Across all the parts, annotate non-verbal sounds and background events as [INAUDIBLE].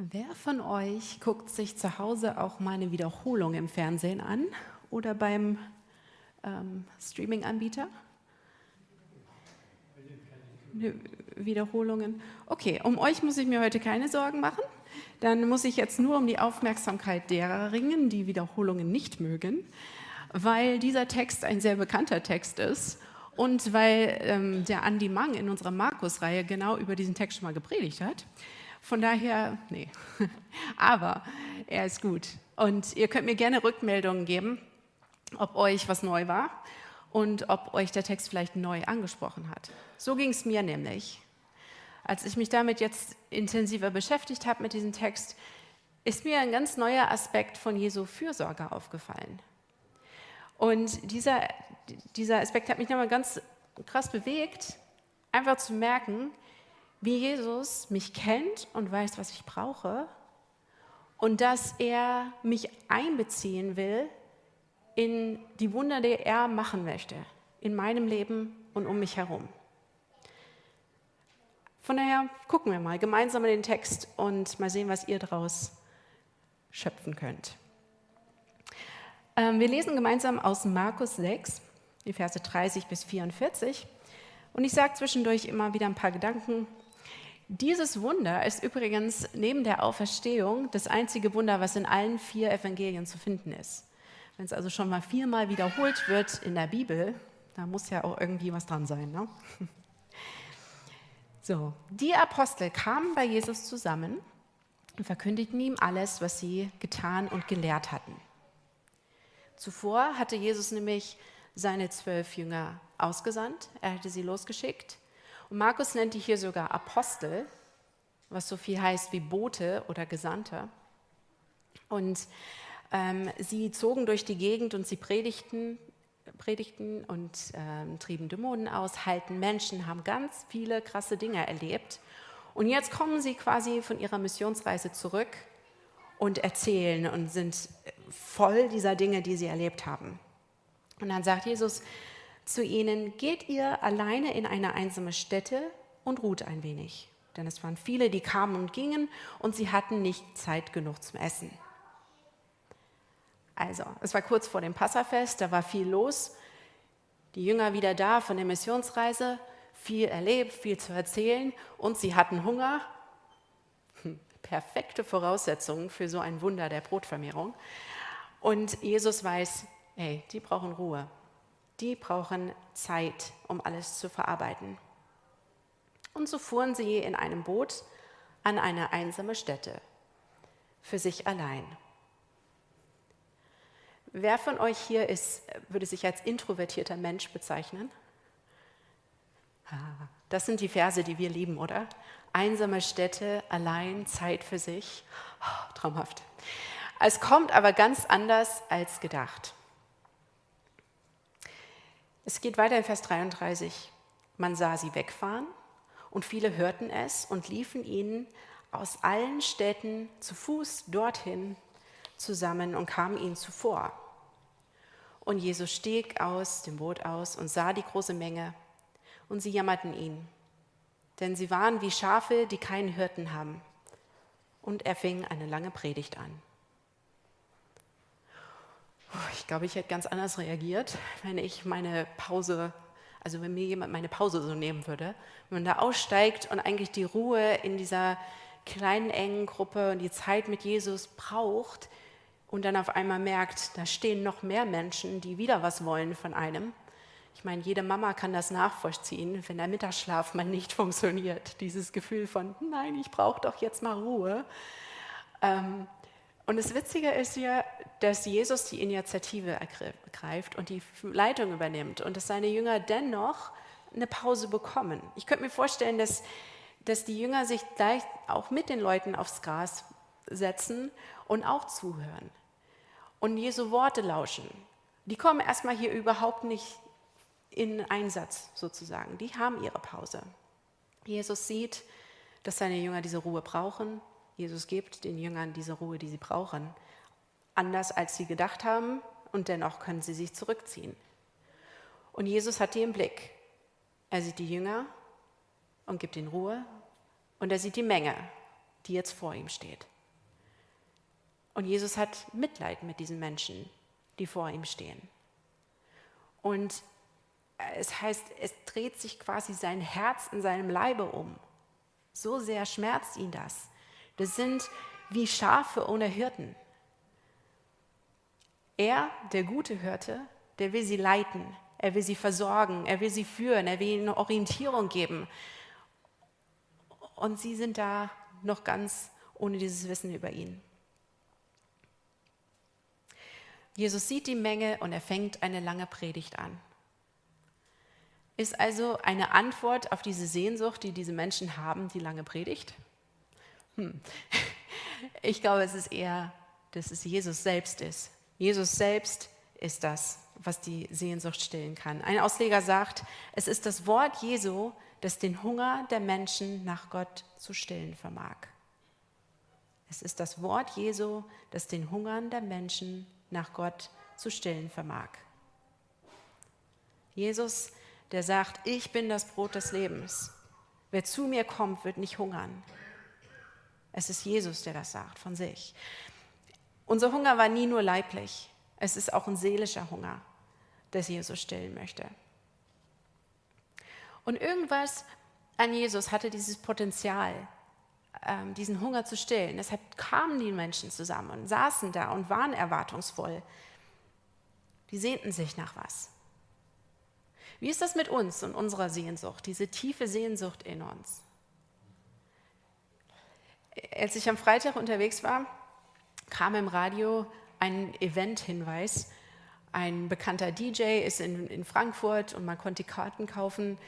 Wer von euch guckt sich zu Hause auch mal eine Wiederholung im Fernsehen an oder beim ähm, Streaming-Anbieter? Wiederholungen. Okay, um euch muss ich mir heute keine Sorgen machen. Dann muss ich jetzt nur um die Aufmerksamkeit derer ringen, die Wiederholungen nicht mögen, weil dieser Text ein sehr bekannter Text ist und weil ähm, der Andi Mang in unserer Markus-Reihe genau über diesen Text schon mal gepredigt hat. Von daher, nee. [LAUGHS] Aber er ist gut. Und ihr könnt mir gerne Rückmeldungen geben, ob euch was neu war und ob euch der Text vielleicht neu angesprochen hat. So ging es mir nämlich. Als ich mich damit jetzt intensiver beschäftigt habe mit diesem Text, ist mir ein ganz neuer Aspekt von Jesu Fürsorge aufgefallen. Und dieser, dieser Aspekt hat mich nochmal ganz krass bewegt, einfach zu merken, wie Jesus mich kennt und weiß, was ich brauche und dass er mich einbeziehen will in die Wunder, die er machen möchte, in meinem Leben und um mich herum. Von daher gucken wir mal gemeinsam in den Text und mal sehen, was ihr daraus schöpfen könnt. Ähm, wir lesen gemeinsam aus Markus 6, die Verse 30 bis 44. Und ich sage zwischendurch immer wieder ein paar Gedanken dieses Wunder ist übrigens neben der Auferstehung das einzige Wunder, was in allen vier Evangelien zu finden ist. Wenn es also schon mal viermal wiederholt wird in der Bibel, da muss ja auch irgendwie was dran sein. Ne? [LAUGHS] So, die Apostel kamen bei Jesus zusammen und verkündigten ihm alles, was sie getan und gelehrt hatten. Zuvor hatte Jesus nämlich seine zwölf Jünger ausgesandt, er hatte sie losgeschickt und Markus nennt die hier sogar Apostel, was so viel heißt wie Bote oder Gesandter. Und ähm, sie zogen durch die Gegend und sie predigten, predigten und ähm, trieben Dämonen aus, halten Menschen, haben ganz viele krasse Dinge erlebt. Und jetzt kommen sie quasi von ihrer Missionsreise zurück und erzählen und sind voll dieser Dinge, die sie erlebt haben. Und dann sagt Jesus, zu ihnen, geht ihr alleine in eine einsame Stätte und ruht ein wenig. Denn es waren viele, die kamen und gingen und sie hatten nicht Zeit genug zum Essen. Also, es war kurz vor dem Passafest, da war viel los. Die Jünger wieder da von der Missionsreise, viel erlebt, viel zu erzählen und sie hatten Hunger. Hm, perfekte Voraussetzungen für so ein Wunder der Brotvermehrung. Und Jesus weiß, hey, die brauchen Ruhe die brauchen Zeit, um alles zu verarbeiten. Und so fuhren sie in einem Boot an eine einsame Stätte, für sich allein. Wer von euch hier ist, würde sich als introvertierter Mensch bezeichnen? Das sind die Verse, die wir lieben, oder? Einsame Stätte, allein, Zeit für sich. Oh, traumhaft. Es kommt aber ganz anders als gedacht. Es geht weiter in Vers 33. Man sah sie wegfahren und viele hörten es und liefen ihnen aus allen Städten zu Fuß dorthin zusammen und kamen ihnen zuvor. Und Jesus stieg aus dem Boot aus und sah die große Menge und sie jammerten ihn, denn sie waren wie Schafe, die keinen Hirten haben. Und er fing eine lange Predigt an. Ich glaube, ich hätte ganz anders reagiert, wenn ich meine Pause, also wenn mir jemand meine Pause so nehmen würde. Wenn man da aussteigt und eigentlich die Ruhe in dieser kleinen, engen Gruppe und die Zeit mit Jesus braucht und dann auf einmal merkt, da stehen noch mehr Menschen, die wieder was wollen von einem. Ich meine, jede Mama kann das nachvollziehen, wenn der Mittagsschlaf mal nicht funktioniert. Dieses Gefühl von, nein, ich brauche doch jetzt mal Ruhe. Ähm, und das Witzige ist ja, dass Jesus die Initiative ergreift und die Leitung übernimmt und dass seine Jünger dennoch eine Pause bekommen. Ich könnte mir vorstellen, dass, dass die Jünger sich gleich auch mit den Leuten aufs Gras setzen und auch zuhören und Jesu Worte lauschen. Die kommen erstmal hier überhaupt nicht in Einsatz sozusagen. Die haben ihre Pause. Jesus sieht, dass seine Jünger diese Ruhe brauchen Jesus gibt den Jüngern diese Ruhe, die sie brauchen. Anders als sie gedacht haben und dennoch können sie sich zurückziehen. Und Jesus hat die im Blick. Er sieht die Jünger und gibt ihnen Ruhe und er sieht die Menge, die jetzt vor ihm steht. Und Jesus hat Mitleid mit diesen Menschen, die vor ihm stehen. Und es heißt, es dreht sich quasi sein Herz in seinem Leibe um. So sehr schmerzt ihn das. Das sind wie Schafe ohne Hirten. Er, der gute Hirte, der will sie leiten, er will sie versorgen, er will sie führen, er will ihnen Orientierung geben. Und sie sind da noch ganz ohne dieses Wissen über ihn. Jesus sieht die Menge und er fängt eine lange Predigt an. Ist also eine Antwort auf diese Sehnsucht, die diese Menschen haben, die lange Predigt? Hm. [LAUGHS] Ich glaube, es ist eher, dass es Jesus selbst ist. Jesus selbst ist das, was die Sehnsucht stillen kann. Ein Ausleger sagt, es ist das Wort Jesu, das den Hunger der Menschen nach Gott zu stillen vermag. Es ist das Wort Jesu, das den Hungern der Menschen nach Gott zu stillen vermag. Jesus, der sagt, ich bin das Brot des Lebens. Wer zu mir kommt, wird nicht hungern. Es ist Jesus, der das sagt von sich. Unser Hunger war nie nur leiblich, es ist auch ein seelischer Hunger, das Jesus stillen möchte. Und irgendwas an Jesus hatte dieses Potenzial, ähm, diesen Hunger zu stillen. Deshalb kamen die Menschen zusammen und saßen da und waren erwartungsvoll. Die sehnten sich nach was. Wie ist das mit uns und unserer Sehnsucht, diese tiefe Sehnsucht in uns? Als ich am Freitag unterwegs war, kam im Radio ein Event-Hinweis. Ein bekannter DJ ist in, in, Frankfurt und man konnte Karten kaufen.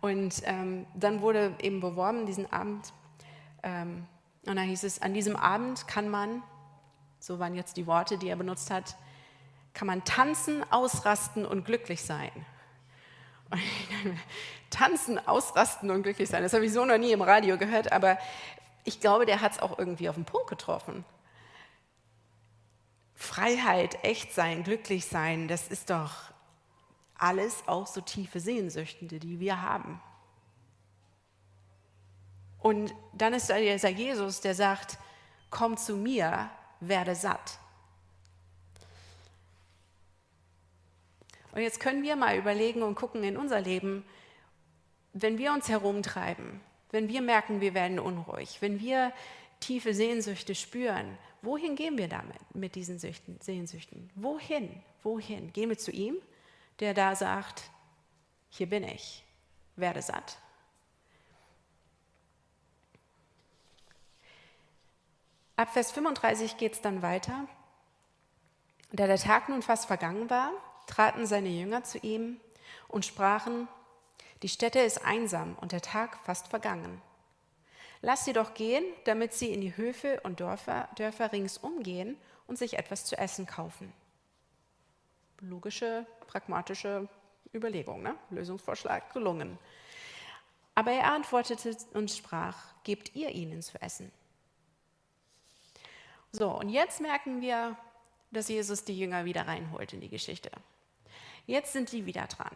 Und ähm, dann wurde eben beworben, diesen Abend, ähm, und dann hieß es, an diesem Abend kann man, so waren jetzt die Worte, die er benutzt hat, kann man tanzen, ausrasten und glücklich sein. Und [LAUGHS] tanzen, ausrasten und glücklich sein, das habe ich so noch nie im Radio gehört, aber ich glaube, der hat es auch irgendwie auf den Punkt getroffen. Freiheit, echt sein, glücklich sein, das ist doch alles auch so tiefe Sehnsüchte, die wir haben. Und dann ist da dieser Jesus, der sagt, komm zu mir, werde satt. Und jetzt können wir mal überlegen und gucken in unser Leben, wenn wir uns herumtreiben, wenn wir merken, wir werden unruhig, wenn wir tiefe Sehnsüchte spüren, wohin gehen wir damit mit diesen Süchten, Sehnsüchten? Wohin? Wohin? Gehen wir zu ihm, der da sagt, hier bin ich, werde satt. Ab Vers 35 geht es dann weiter. Da der Tag nun fast vergangen war, traten seine Jünger zu ihm und sprachen, die Stätte ist einsam und der Tag fast vergangen. Lass sie doch gehen, damit sie in die Höfe und Dörfer, Dörfer ringsum gehen und sich etwas zu essen kaufen. Logische, pragmatische Überlegung, ne? Lösungsvorschlag gelungen. Aber er antwortete und sprach, gebt ihr ihnen zu essen. So, und jetzt merken wir, dass Jesus die Jünger wieder reinholt in die Geschichte. Jetzt sind die wieder dran.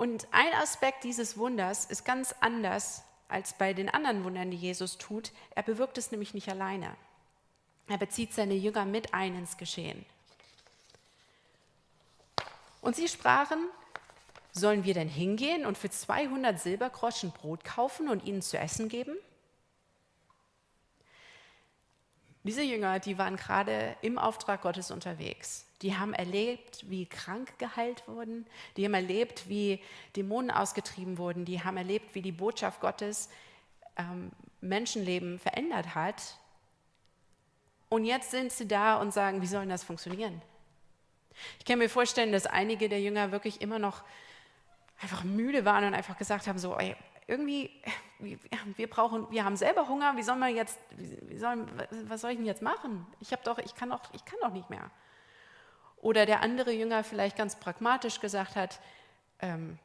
Und ein Aspekt dieses Wunders ist ganz anders als bei den anderen Wundern, die Jesus tut. Er bewirkt es nämlich nicht alleine. Er bezieht seine Jünger mit ein ins Geschehen. Und sie sprachen, sollen wir denn hingehen und für 200 Silbergroschen Brot kaufen und ihnen zu essen geben? Diese Jünger, die waren gerade im Auftrag Gottes unterwegs. Die haben erlebt, wie krank geheilt wurden. Die haben erlebt, wie Dämonen ausgetrieben wurden. Die haben erlebt, wie die Botschaft Gottes ähm, Menschenleben verändert hat. Und jetzt sind sie da und sagen, wie soll das funktionieren? Ich kann mir vorstellen, dass einige der Jünger wirklich immer noch einfach müde waren und einfach gesagt haben, so, ey, irgendwie, wir brauchen, wir haben selber Hunger, wie soll man jetzt, wie soll, was soll ich denn jetzt machen? Ich habe doch, ich kann doch, ich kann doch nicht mehr. Oder der andere Jünger vielleicht ganz pragmatisch gesagt hat, ähm,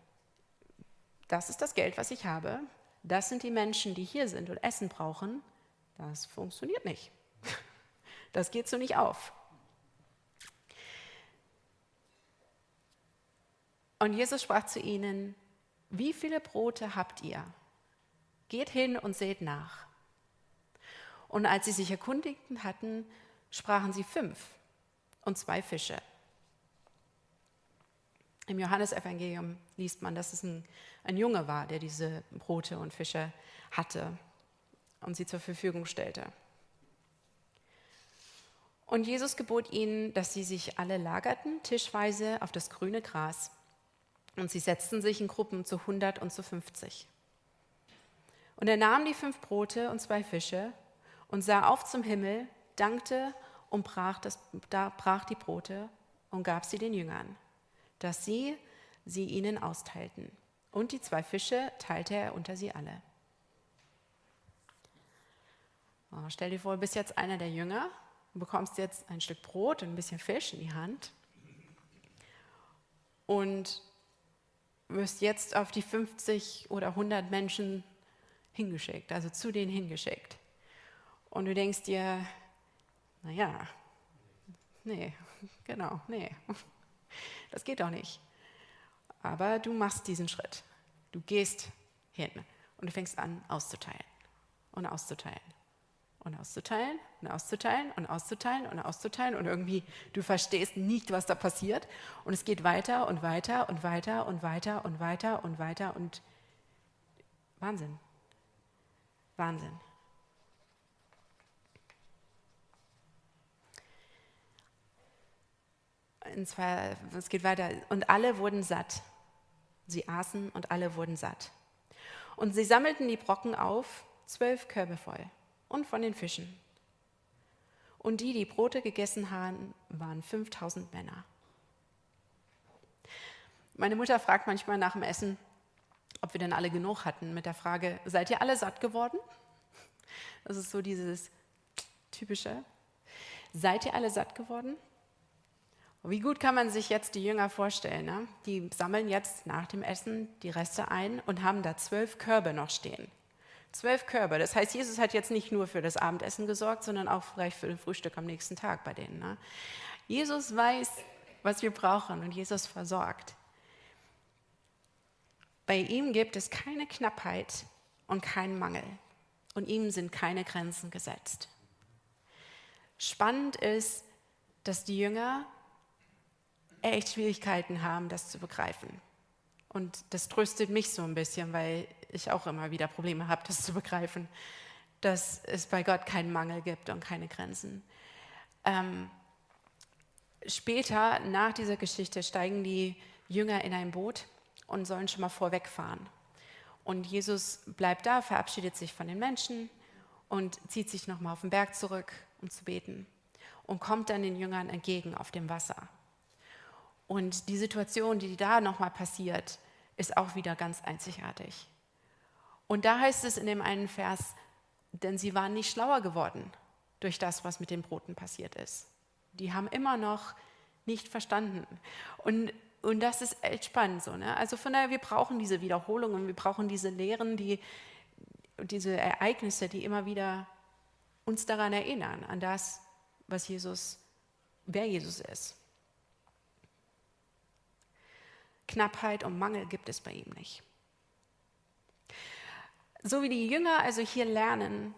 das ist das Geld, was ich habe, das sind die Menschen, die hier sind und Essen brauchen, das funktioniert nicht. [LAUGHS] Das geht so nicht auf. Und Jesus sprach zu ihnen, wie viele Brote habt ihr? Geht hin und seht nach. Und als sie sich erkundigten hatten, sprachen sie fünf und zwei Fische. Im Johannesevangelium liest man, dass es ein, ein Junge war, der diese Brote und Fische hatte und sie zur Verfügung stellte. Und Jesus gebot ihnen, dass sie sich alle lagerten, tischweise auf das grüne Gras. Und sie setzten sich in Gruppen zu 100 und zu 50. Und er nahm die fünf Brote und zwei Fische und sah auf zum Himmel, dankte und brach, das, da brach die Brote und gab sie den Jüngern, dass sie sie ihnen austeilten. Und die zwei Fische teilte er unter sie alle. Oh, stell dir vor, du bist jetzt einer der Jünger und bekommst jetzt ein Stück Brot und ein bisschen Fisch in die Hand und wirst jetzt auf die 50 oder 100 Menschen hingeschickt, also zu denen hingeschickt. Und du denkst dir, naja, nee, genau, nee, das geht doch nicht. Aber du machst diesen Schritt. Du gehst hin und du fängst an auszuteilen und auszuteilen und auszuteilen und auszuteilen und auszuteilen und auszuteilen und irgendwie du verstehst nicht, was da passiert und es geht weiter und weiter und weiter und weiter und weiter und weiter und Wahnsinn. Wahnsinn. Und zwar, es geht weiter. Und alle wurden satt. Sie aßen und alle wurden satt. Und sie sammelten die Brocken auf, zwölf Körbe voll und von den Fischen. Und die, die Brote gegessen haben, waren 5000 Männer. Meine Mutter fragt manchmal nach dem Essen, ob wir denn alle genug hatten, mit der Frage, seid ihr alle satt geworden? Das ist so dieses typische. Seid ihr alle satt geworden? Wie gut kann man sich jetzt die Jünger vorstellen? Ne? Die sammeln jetzt nach dem Essen die Reste ein und haben da zwölf Körbe noch stehen. Zwölf Körbe. Das heißt, Jesus hat jetzt nicht nur für das Abendessen gesorgt, sondern auch vielleicht für das Frühstück am nächsten Tag bei denen. Ne? Jesus weiß, was wir brauchen und Jesus versorgt. Bei ihm gibt es keine Knappheit und keinen Mangel. Und ihm sind keine Grenzen gesetzt. Spannend ist, dass die Jünger echt Schwierigkeiten haben, das zu begreifen. Und das tröstet mich so ein bisschen, weil ich auch immer wieder Probleme habe, das zu begreifen, dass es bei Gott keinen Mangel gibt und keine Grenzen. Ähm, später, nach dieser Geschichte, steigen die Jünger in ein Boot und sollen schon mal vorwegfahren. Und Jesus bleibt da, verabschiedet sich von den Menschen und zieht sich nochmal auf den Berg zurück, um zu beten. Und kommt dann den Jüngern entgegen auf dem Wasser. Und die Situation, die da nochmal passiert, ist auch wieder ganz einzigartig. Und da heißt es in dem einen Vers, denn sie waren nicht schlauer geworden durch das, was mit den Broten passiert ist. Die haben immer noch nicht verstanden. Und, und das ist echt spannend so. Ne? Also von daher, wir brauchen diese Wiederholungen, wir brauchen diese Lehren, die, diese Ereignisse, die immer wieder uns daran erinnern, an das, was Jesus, wer Jesus ist. Knappheit und Mangel gibt es bei ihm nicht. So wie die Jünger also hier lernen,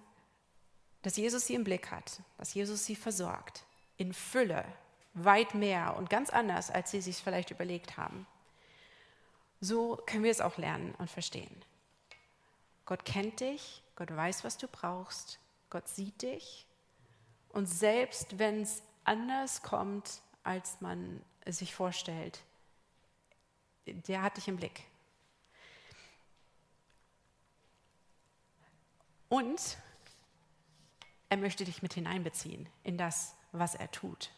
dass Jesus sie im Blick hat, dass Jesus sie versorgt, in Fülle, weit mehr und ganz anders, als sie sich vielleicht überlegt haben. So können wir es auch lernen und verstehen. Gott kennt dich, Gott weiß, was du brauchst, Gott sieht dich und selbst wenn es anders kommt, als man es sich vorstellt, der hat dich im Blick. Und er möchte dich mit hineinbeziehen in das, was er tut.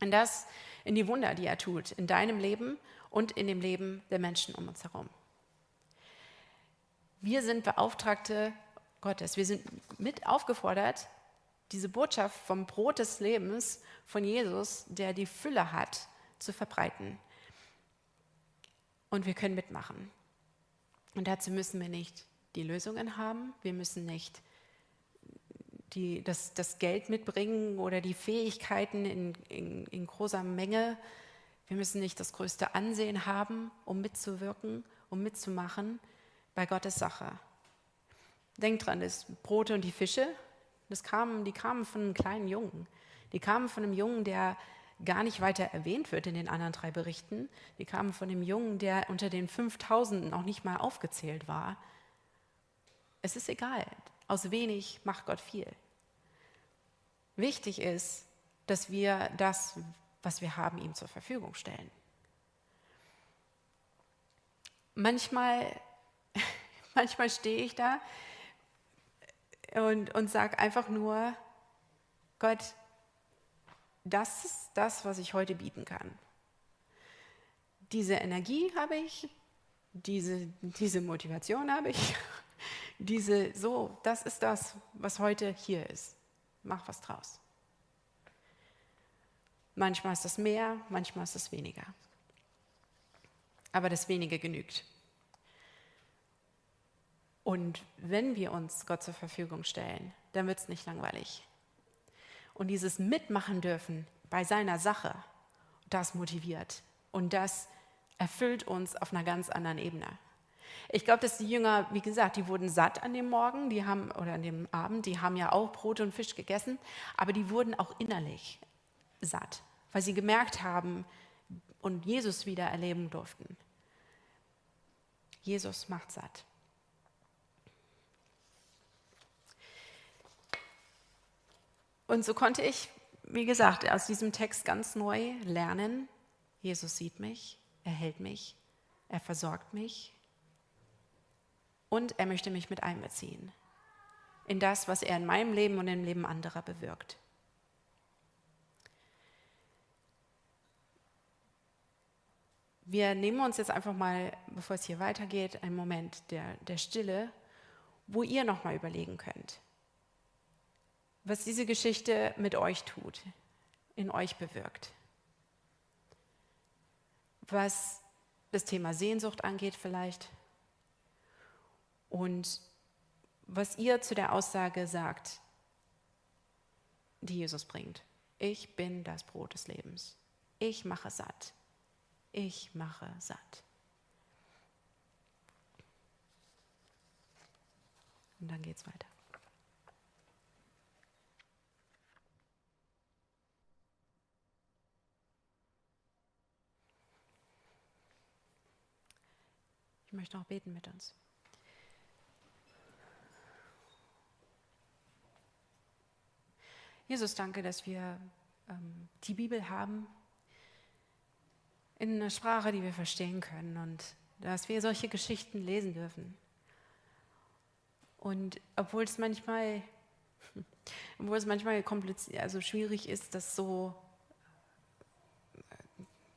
In das, in die Wunder, die er tut, in deinem Leben und in dem Leben der Menschen um uns herum. Wir sind Beauftragte Gottes. Wir sind mit aufgefordert, diese Botschaft vom Brot des Lebens von Jesus, der die Fülle hat, zu verbreiten. Und wir können mitmachen. Und dazu müssen wir nicht die Lösungen haben. Wir müssen nicht die, das, das Geld mitbringen oder die Fähigkeiten in, in, in großer Menge. Wir müssen nicht das größte Ansehen haben, um mitzuwirken, um mitzumachen bei Gottes Sache. Denkt dran, das Brote und die Fische, Das kamen, die kamen von einem kleinen Jungen. Die kamen von einem Jungen, der gar nicht weiter erwähnt wird in den anderen drei Berichten. Die kamen von einem Jungen, der unter den 5000 noch nicht mal aufgezählt war. Es ist egal. Aus wenig macht Gott viel. Wichtig ist, dass wir das, was wir haben, ihm zur Verfügung stellen. Manchmal, [LAUGHS] manchmal stehe ich da und, und sage einfach nur, Gott, das ist das, was ich heute bieten kann. Diese Energie habe ich, diese, diese Motivation habe ich, [LAUGHS] diese, so, das ist das, was heute hier ist. Mach was draus. Manchmal ist das mehr, manchmal ist das weniger. Aber das wenige genügt. Und wenn wir uns Gott zur Verfügung stellen, dann wird es nicht langweilig. Und dieses Mitmachen dürfen bei seiner Sache, das motiviert. Und das erfüllt uns auf einer ganz anderen Ebene. Ich glaube, dass die Jünger, wie gesagt, die wurden satt an dem Morgen, die haben, oder an dem Abend, die haben ja auch Brot und Fisch gegessen, aber die wurden auch innerlich satt, weil sie gemerkt haben und Jesus wieder erleben durften. Jesus macht satt. Und so konnte ich, wie gesagt, aus diesem Text ganz neu lernen, Jesus sieht mich, er hält mich, er versorgt mich und er möchte mich mit einbeziehen in das, was er in meinem Leben und im Leben anderer bewirkt. Wir nehmen uns jetzt einfach mal, bevor es hier weitergeht, einen Moment der, der Stille, wo ihr nochmal überlegen könnt was diese Geschichte mit euch tut, in euch bewirkt. Was das Thema Sehnsucht angeht vielleicht und was ihr zu der Aussage sagt, die Jesus bringt. Ich bin das Brot des Lebens. Ich mache satt. Ich mache satt. Und dann geht's weiter. Möchte auch beten mit uns. Jesus, danke, dass wir ähm, die Bibel haben in einer Sprache, die wir verstehen können und dass wir solche Geschichten lesen dürfen. Und obwohl es manchmal, [LAUGHS] obwohl es manchmal kompliziert, also schwierig ist, das so,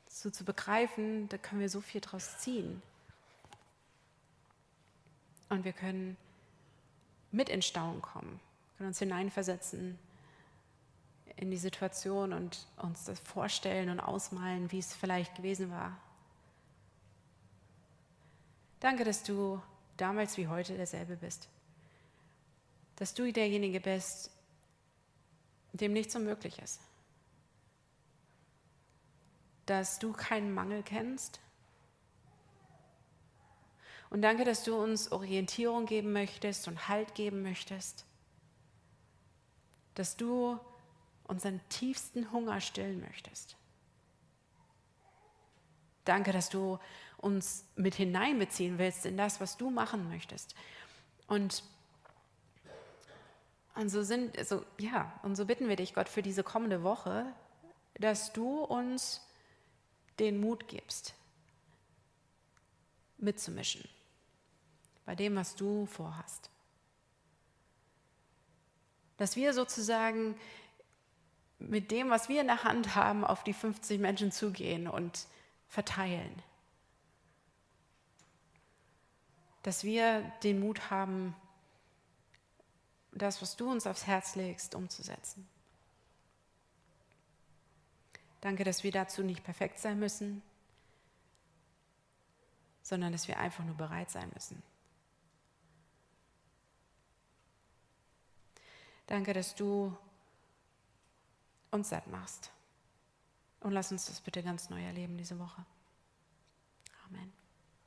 so zu begreifen, da können wir so viel draus ziehen. Und wir können mit in Staunen kommen, können uns hineinversetzen in die Situation und uns das vorstellen und ausmalen, wie es vielleicht gewesen war. Danke, dass du damals wie heute derselbe bist. Dass du derjenige bist, dem nichts unmöglich ist. Dass du keinen Mangel kennst und danke, dass du uns Orientierung geben möchtest und Halt geben möchtest. Dass du unseren tiefsten Hunger stillen möchtest. Danke, dass du uns mit hineinbeziehen willst in das, was du machen möchtest. Und, und so sind, also, ja, und so bitten wir dich, Gott, für diese kommende Woche, dass du uns den Mut gibst, mitzumischen bei dem, was du vorhast. Dass wir sozusagen mit dem, was wir in der Hand haben, auf die 50 Menschen zugehen und verteilen. Dass wir den Mut haben, das, was du uns aufs Herz legst, umzusetzen. Danke, dass wir dazu nicht perfekt sein müssen, sondern dass wir einfach nur bereit sein müssen. Danke, dass du uns satt machst. Und lass uns das bitte ganz neu erleben diese Woche. Amen.